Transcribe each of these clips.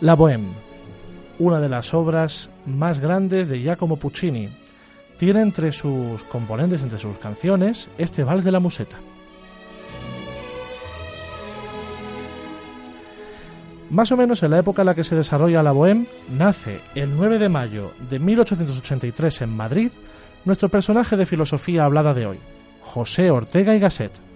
La Bohème, una de las obras más grandes de Giacomo Puccini. Tiene entre sus componentes, entre sus canciones, este Vals de la Museta. Más o menos en la época en la que se desarrolla la Bohème, nace el 9 de mayo de 1883 en Madrid nuestro personaje de filosofía hablada de hoy, José Ortega y Gasset.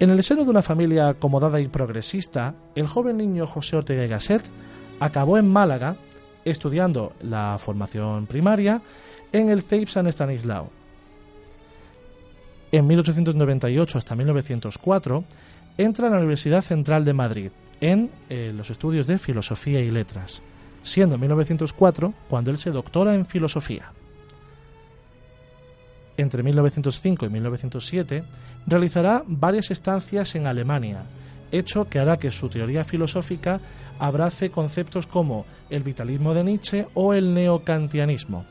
En el seno de una familia acomodada y progresista, el joven niño José Ortega y Gasset acabó en Málaga estudiando la formación primaria en el CEIP San Estanislao. En 1898 hasta 1904 entra a la Universidad Central de Madrid en eh, los estudios de Filosofía y Letras, siendo en 1904 cuando él se doctora en Filosofía. Entre 1905 y 1907 realizará varias estancias en Alemania, hecho que hará que su teoría filosófica abrace conceptos como el vitalismo de Nietzsche o el neocantianismo.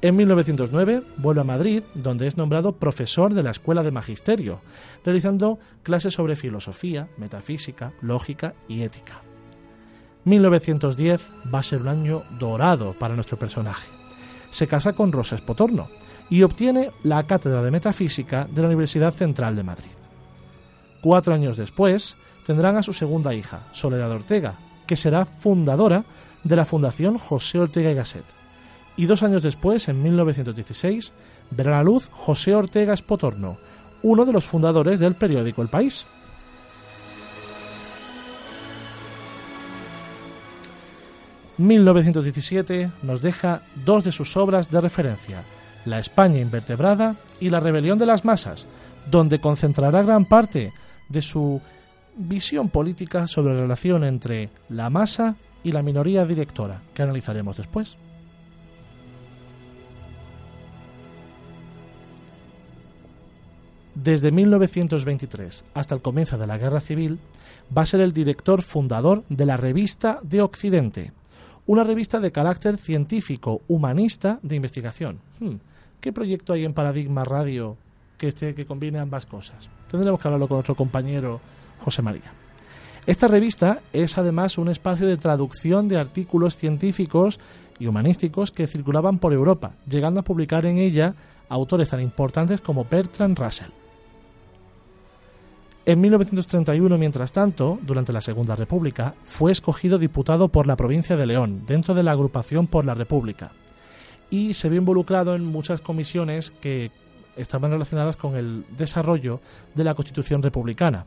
En 1909 vuelve a Madrid, donde es nombrado profesor de la Escuela de Magisterio, realizando clases sobre filosofía, metafísica, lógica y ética. 1910 va a ser un año dorado para nuestro personaje. Se casa con Rosa Espotorno y obtiene la cátedra de metafísica de la Universidad Central de Madrid. Cuatro años después tendrán a su segunda hija, Soledad Ortega, que será fundadora de la Fundación José Ortega y Gasset. Y dos años después, en 1916, verá la luz José Ortega Espotorno, uno de los fundadores del periódico El País. ...1917 nos deja dos de sus obras de referencia... ...La España invertebrada y La rebelión de las masas... ...donde concentrará gran parte de su visión política sobre la relación entre la masa y la minoría directora, que analizaremos después. Desde 1923 hasta el comienzo de la Guerra Civil, va a ser el director fundador de la Revista de Occidente, una revista de carácter científico, humanista, de investigación. Hmm, ¿Qué proyecto hay en Paradigma Radio que, esté, que combine ambas cosas? Tendremos que hablarlo con otro compañero, José María. Esta revista es además un espacio de traducción de artículos científicos y humanísticos que circulaban por Europa, llegando a publicar en ella autores tan importantes como Bertrand Russell. En 1931, mientras tanto, durante la Segunda República, fue escogido diputado por la provincia de León, dentro de la agrupación por la República, y se vio involucrado en muchas comisiones que estaban relacionadas con el desarrollo de la Constitución republicana,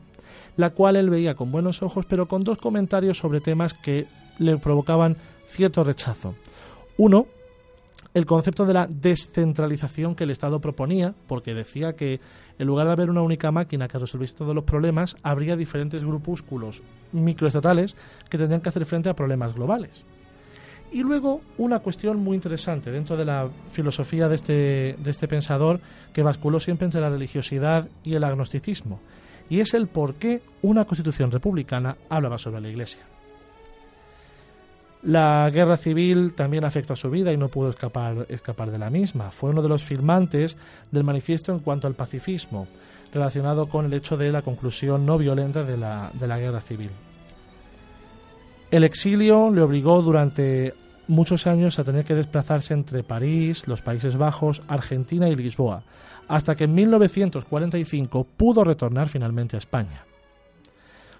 la cual él veía con buenos ojos, pero con dos comentarios sobre temas que le provocaban cierto rechazo. Uno, el concepto de la descentralización que el Estado proponía, porque decía que en lugar de haber una única máquina que resolviese todos los problemas, habría diferentes grupúsculos microestatales que tendrían que hacer frente a problemas globales. Y luego una cuestión muy interesante dentro de la filosofía de este, de este pensador que basculó siempre entre la religiosidad y el agnosticismo, y es el por qué una constitución republicana hablaba sobre la Iglesia. La guerra civil también afectó a su vida y no pudo escapar, escapar de la misma. Fue uno de los firmantes del manifiesto en cuanto al pacifismo, relacionado con el hecho de la conclusión no violenta de la, de la guerra civil. El exilio le obligó durante muchos años a tener que desplazarse entre París, los Países Bajos, Argentina y Lisboa, hasta que en 1945 pudo retornar finalmente a España.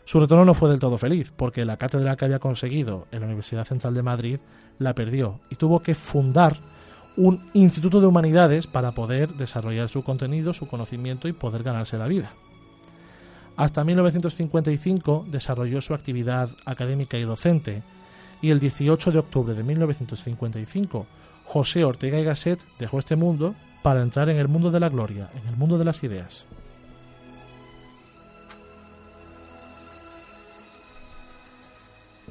Su retorno no fue del todo feliz, porque la cátedra que había conseguido en la Universidad Central de Madrid la perdió y tuvo que fundar un instituto de humanidades para poder desarrollar su contenido, su conocimiento y poder ganarse la vida. Hasta 1955 desarrolló su actividad académica y docente y el 18 de octubre de 1955 José Ortega y Gasset dejó este mundo para entrar en el mundo de la gloria, en el mundo de las ideas.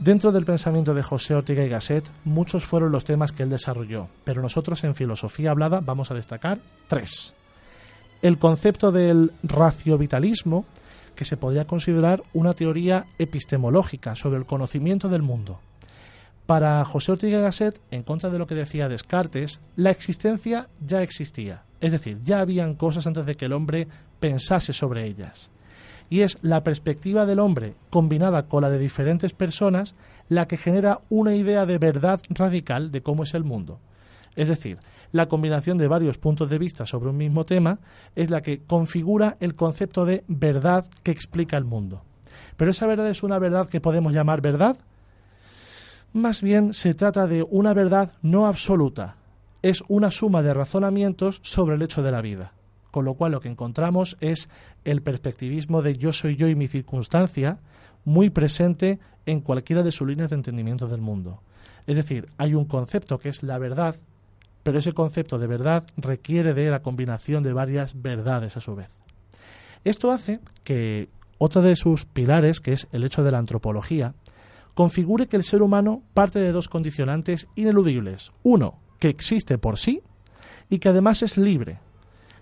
Dentro del pensamiento de José Ortega y Gasset, muchos fueron los temas que él desarrolló, pero nosotros en filosofía hablada vamos a destacar tres. El concepto del raciovitalismo, que se podría considerar una teoría epistemológica sobre el conocimiento del mundo. Para José Ortega y Gasset, en contra de lo que decía Descartes, la existencia ya existía, es decir, ya habían cosas antes de que el hombre pensase sobre ellas. Y es la perspectiva del hombre combinada con la de diferentes personas la que genera una idea de verdad radical de cómo es el mundo. Es decir, la combinación de varios puntos de vista sobre un mismo tema es la que configura el concepto de verdad que explica el mundo. Pero esa verdad es una verdad que podemos llamar verdad. Más bien se trata de una verdad no absoluta. Es una suma de razonamientos sobre el hecho de la vida. Con lo cual lo que encontramos es el perspectivismo de yo soy yo y mi circunstancia muy presente en cualquiera de sus líneas de entendimiento del mundo. Es decir, hay un concepto que es la verdad pero ese concepto de verdad requiere de la combinación de varias verdades a su vez. Esto hace que otro de sus pilares, que es el hecho de la antropología, configure que el ser humano parte de dos condicionantes ineludibles. Uno, que existe por sí y que además es libre.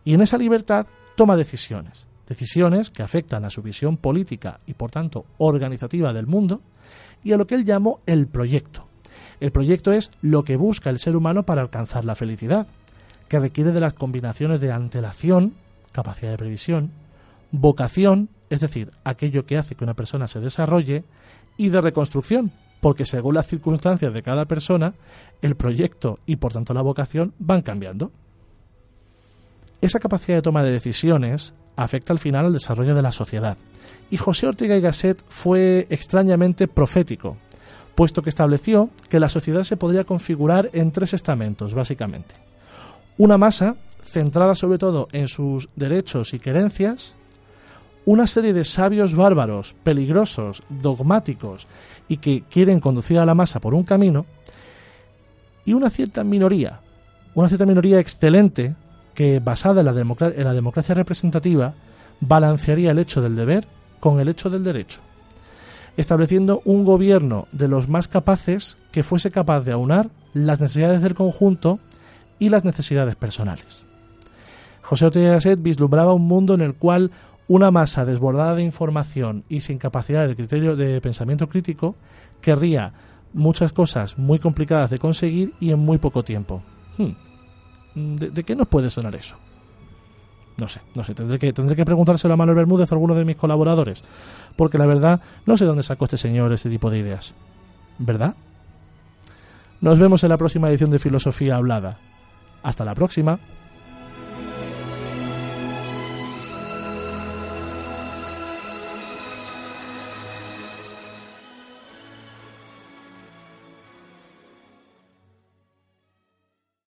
Y en esa libertad toma decisiones. Decisiones que afectan a su visión política y por tanto organizativa del mundo y a lo que él llamó el proyecto. El proyecto es lo que busca el ser humano para alcanzar la felicidad, que requiere de las combinaciones de antelación, capacidad de previsión, vocación, es decir, aquello que hace que una persona se desarrolle, y de reconstrucción, porque según las circunstancias de cada persona, el proyecto y por tanto la vocación van cambiando. Esa capacidad de toma de decisiones afecta al final al desarrollo de la sociedad. Y José Ortega y Gasset fue extrañamente profético puesto que estableció que la sociedad se podría configurar en tres estamentos, básicamente. Una masa centrada sobre todo en sus derechos y querencias, una serie de sabios bárbaros, peligrosos, dogmáticos y que quieren conducir a la masa por un camino, y una cierta minoría, una cierta minoría excelente que, basada en la, democracia representativa, balancearía el hecho del deber con el hecho del derecho estableciendo un gobierno de los más capaces que fuese capaz de aunar las necesidades del conjunto y las necesidades personales. José Ortega Gasset vislumbraba un mundo en el cual una masa desbordada de información y sin capacidad de criterio de pensamiento crítico querría muchas cosas muy complicadas de conseguir y en muy poco tiempo. Hmm. ¿De, ¿De, qué nos puede sonar eso? No sé, no sé, tendré que, tendré que preguntárselo a Manuel Bermúdez o a alguno de mis colaboradores, porque la verdad no sé dónde sacó este señor este tipo de ideas. ¿Verdad? Nos vemos en la próxima edición de Filosofía Hablada. Hasta la próxima.